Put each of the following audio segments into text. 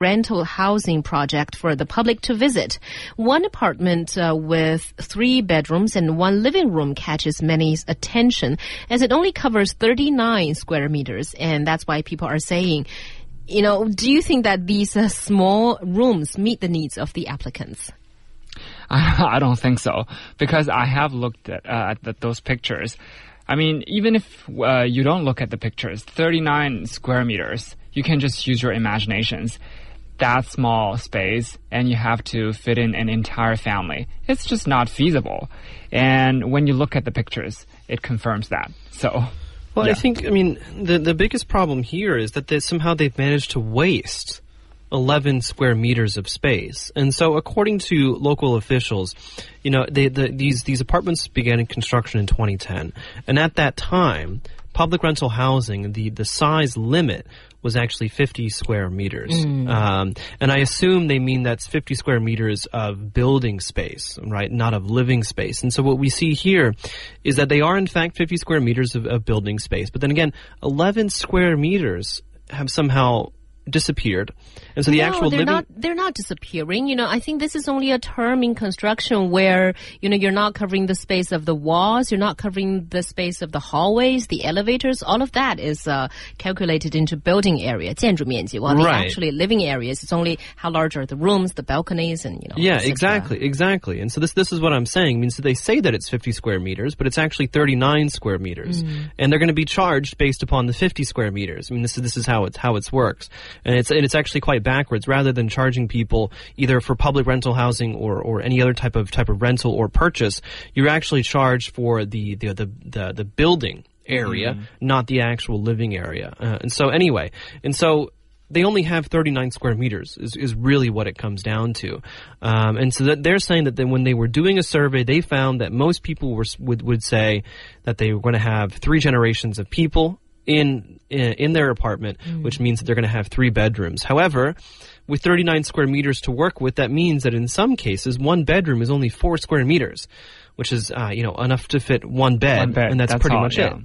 rental housing project for the public to visit. One apartment uh, with three bedrooms and one living room catches many's attention as it only covers 39 square meters. And that's why people are saying, you know, do you think that these uh, small rooms meet the needs of the applicants? I don't think so because I have looked at, uh, at those pictures. I mean, even if uh, you don't look at the pictures, 39 square meters, you can just use your imaginations that small space and you have to fit in an entire family. It's just not feasible. And when you look at the pictures, it confirms that. So. Well, yeah. I think, I mean, the, the biggest problem here is that they, somehow they've managed to waste 11 square meters of space. And so, according to local officials, you know, they, the, these, these apartments began in construction in 2010. And at that time, public rental housing, the, the size limit was actually 50 square meters. Mm. Um, and I assume they mean that's 50 square meters of building space, right? Not of living space. And so what we see here is that they are in fact 50 square meters of, of building space. But then again, 11 square meters have somehow disappeared. And so the no, actual they're living not they're not disappearing. You know, I think this is only a term in construction where you know you're not covering the space of the walls, you're not covering the space of the hallways, the elevators. All of that is uh, calculated into building area, 建筑面积. While the Right. actually living areas, it's only how large are the rooms, the balconies, and you know. Yeah, et cetera. exactly, exactly. And so this this is what I'm saying. I mean, so they say that it's 50 square meters, but it's actually 39 square meters, and they're going to be charged based upon the 50 square meters. I mean, this is this is how it's how it works, and it's and it's actually quite backwards. Rather than charging people either for public rental housing or or any other type of type of rental or purchase, you're actually charged for the the the the, the building area, not the actual living area. Uh, and so anyway, and so they only have 39 square meters is, is really what it comes down to. Um, and so that they're saying that then when they were doing a survey, they found that most people were, would, would say that they were going to have three generations of people in, in, in their apartment, which means that they're going to have three bedrooms. However, with 39 square meters to work with, that means that in some cases, one bedroom is only four square meters, which is, uh, you know, enough to fit one bed. One bed, And that's, that's pretty all, much yeah. it.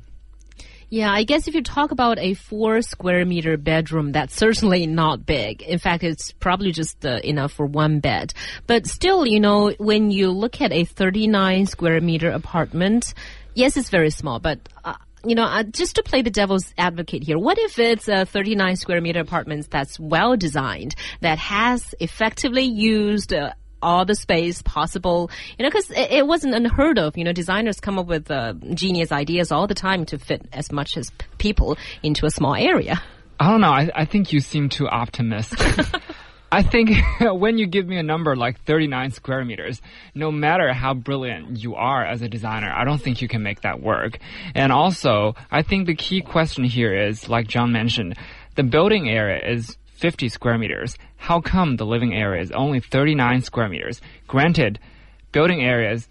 Yeah, I guess if you talk about a four square meter bedroom, that's certainly not big. In fact, it's probably just uh, enough for one bed. But still, you know, when you look at a 39 square meter apartment, yes, it's very small, but. Uh, you know, uh, just to play the devil's advocate here, what if it's a 39 square meter apartment that's well designed, that has effectively used uh, all the space possible, you know, because it, it wasn't unheard of. You know, designers come up with uh, genius ideas all the time to fit as much as p- people into a small area. I don't know. I, I think you seem too optimistic. I think when you give me a number like 39 square meters, no matter how brilliant you are as a designer, I don't think you can make that work. And also, I think the key question here is, like John mentioned, the building area is 50 square meters. How come the living area is only 39 square meters? Granted, building areas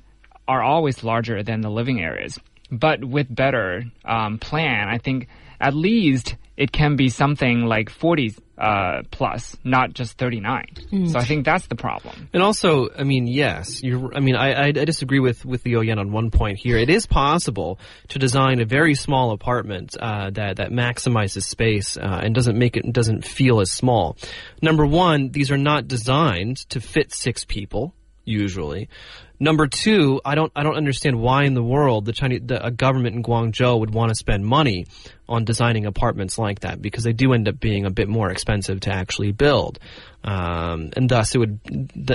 are always larger than the living areas. But with better um, plan, I think at least it can be something like 40 uh, plus, not just 39. So I think that's the problem. And also, I mean, yes, you're. I mean, I, I, I disagree with with Liu Yan on one point here. It is possible to design a very small apartment uh, that that maximizes space uh, and doesn't make it doesn't feel as small. Number one, these are not designed to fit six people usually. Number two, I don't I don't understand why in the world the Chinese the, a government in Guangzhou would want to spend money on designing apartments like that because they do end up being a bit more expensive to actually build, um, and thus it would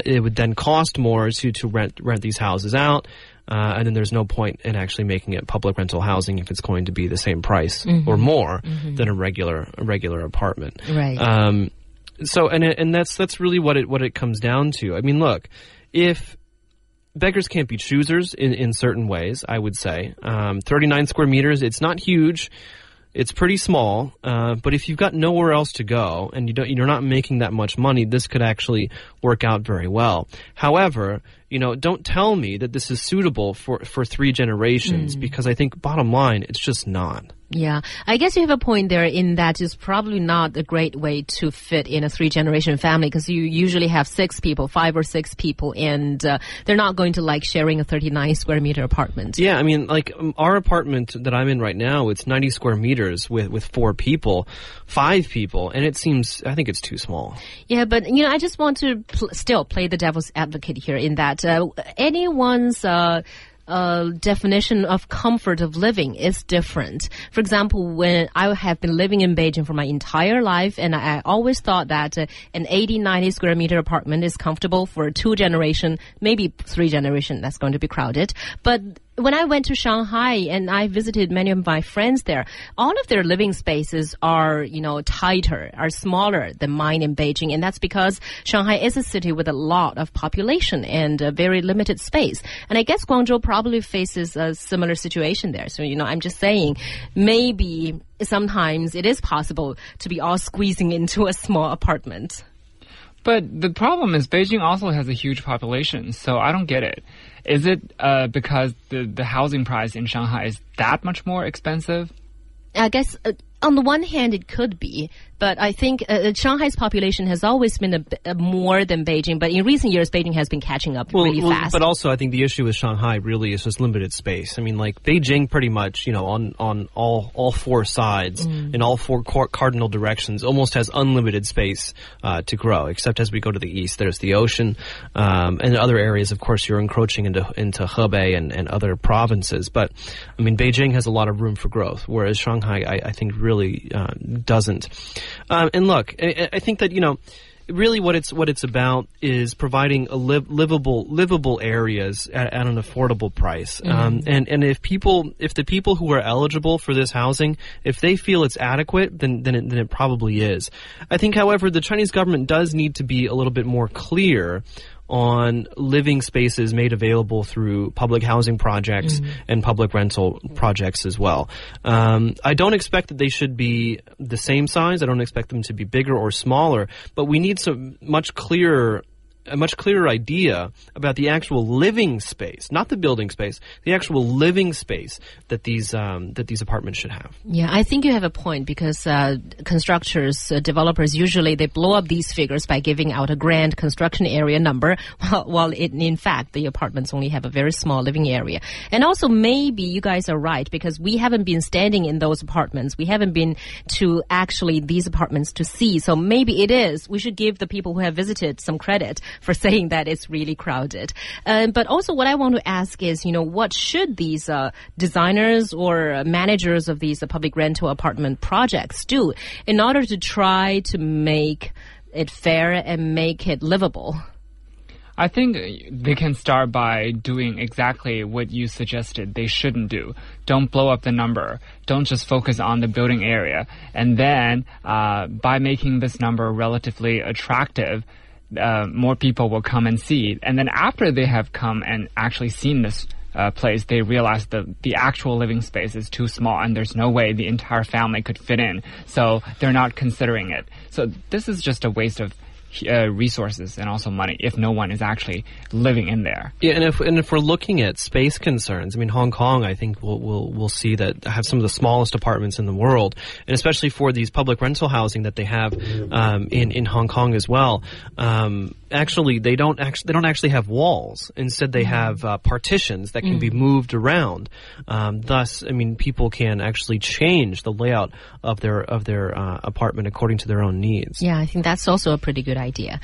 it would then cost more to to rent rent these houses out. Uh, and then there's no point in actually making it public rental housing if it's going to be the same price or more than a regular a regular apartment. Right. Um, so and and that's that's really what it what it comes down to. I mean, look, if beggars can't be choosers in, in certain ways, I would say. Um, 39 square meters, it's not huge. It's pretty small, uh, but if you've got nowhere else to go and you don't, you're not making that much money, this could actually work out very well. However, you know, don't tell me that this is suitable for, for three generations because I think bottom line, it's just not. Yeah, I guess you have a point there in that it's probably not a great way to fit in a three generation family because you usually have six people, five or six people, and uh, they're not going to like sharing a 39 square meter apartment. Yeah, I mean, like um, our apartment that I'm in right now, it's 90 square meters with, with four people, five people, and it seems, I think it's too small. Yeah, but you know, I just want to pl- still play the devil's advocate here in that uh, anyone's. Uh, uh, definition of comfort of living is different. For example, when I have been living in Beijing for my entire life, and I always thought that uh, an 80, 90 square meter apartment is comfortable for two generation, maybe three generation. That's going to be crowded, but when I went to Shanghai and I visited many of my friends there, all of their living spaces are, you know, tighter, are smaller than mine in Beijing. And that's because Shanghai is a city with a lot of population and a very limited space. And I guess Guangzhou probably faces a similar situation there. So, you know, I'm just saying maybe sometimes it is possible to be all squeezing into a small apartment. But the problem is Beijing also has a huge population, so I don't get it. Is it uh, because the the housing price in Shanghai is that much more expensive? I guess uh, on the one hand it could be, but I think uh, Shanghai's population has always been a, a more than Beijing. But in recent years, Beijing has been catching up really well, fast. But also, I think the issue with Shanghai really is just limited space. I mean, like Beijing, pretty much, you know, on on all all four sides in all four cardinal directions, almost has unlimited space uh, to grow. Except as we go to the east, there's the ocean, um, and other areas. Of course, you're encroaching into into Hebei and, and other provinces. But I mean, Beijing has a lot of room for growth, whereas Shanghai, I, I think, really uh, doesn't. Um, and look, I, I think that you know really what it's what it's about is providing a liv- livable livable areas at, at an affordable price. Um, and and if people if the people who are eligible for this housing if they feel it's adequate then then it, then it probably is. I think, however, the Chinese government does need to be a little bit more clear on living spaces made available through public housing projects and public rental projects as well. Um, I don't expect that they should be the same size. I don't expect them to be bigger or smaller, but we need some much clearer a much clearer idea about the actual living space, not the building space, the actual living space that these um, that these apartments should have. Yeah, I think you have a point because uh, constructors, uh, developers usually they blow up these figures by giving out a grand construction area number, while, while it, in fact the apartments only have a very small living area. And also maybe you guys are right because we haven't been standing in those apartments, we haven't been to actually these apartments to see. So maybe it is. We should give the people who have visited some credit for saying that it's really crowded. Um, but also, what I want to ask is, you know, what should these uh, designers or uh, managers of these uh, public rental apartment projects do in order to try to make it fair and make it livable? I think they can start by doing exactly what you suggested they shouldn't do. Don't blow up the number. Don't just focus on the building area. And then, uh, by making this number relatively attractive, uh, more people will come and see it. And then after they have come and actually seen this uh, place, they realize that the actual living space is too small and there's no way the entire family could fit in. So they're not considering it. So this is just a waste of uh, resources and also money if no one is actually living in there. Yeah, and if and if we're looking at space concerns, I mean, Hong Kong, I think we'll we'll we'll see that have some of the smallest apartments in the world, and especially for these public rental housing that they have um, in in Hong Kong as well. Um, actually, they don't actually they don't actually have walls. Instead, they have uh, partitions that can be moved around. Um, thus, I mean, people can actually change the layout of their of their uh, apartment according to their own needs. Yeah, I think that's also a pretty good idea.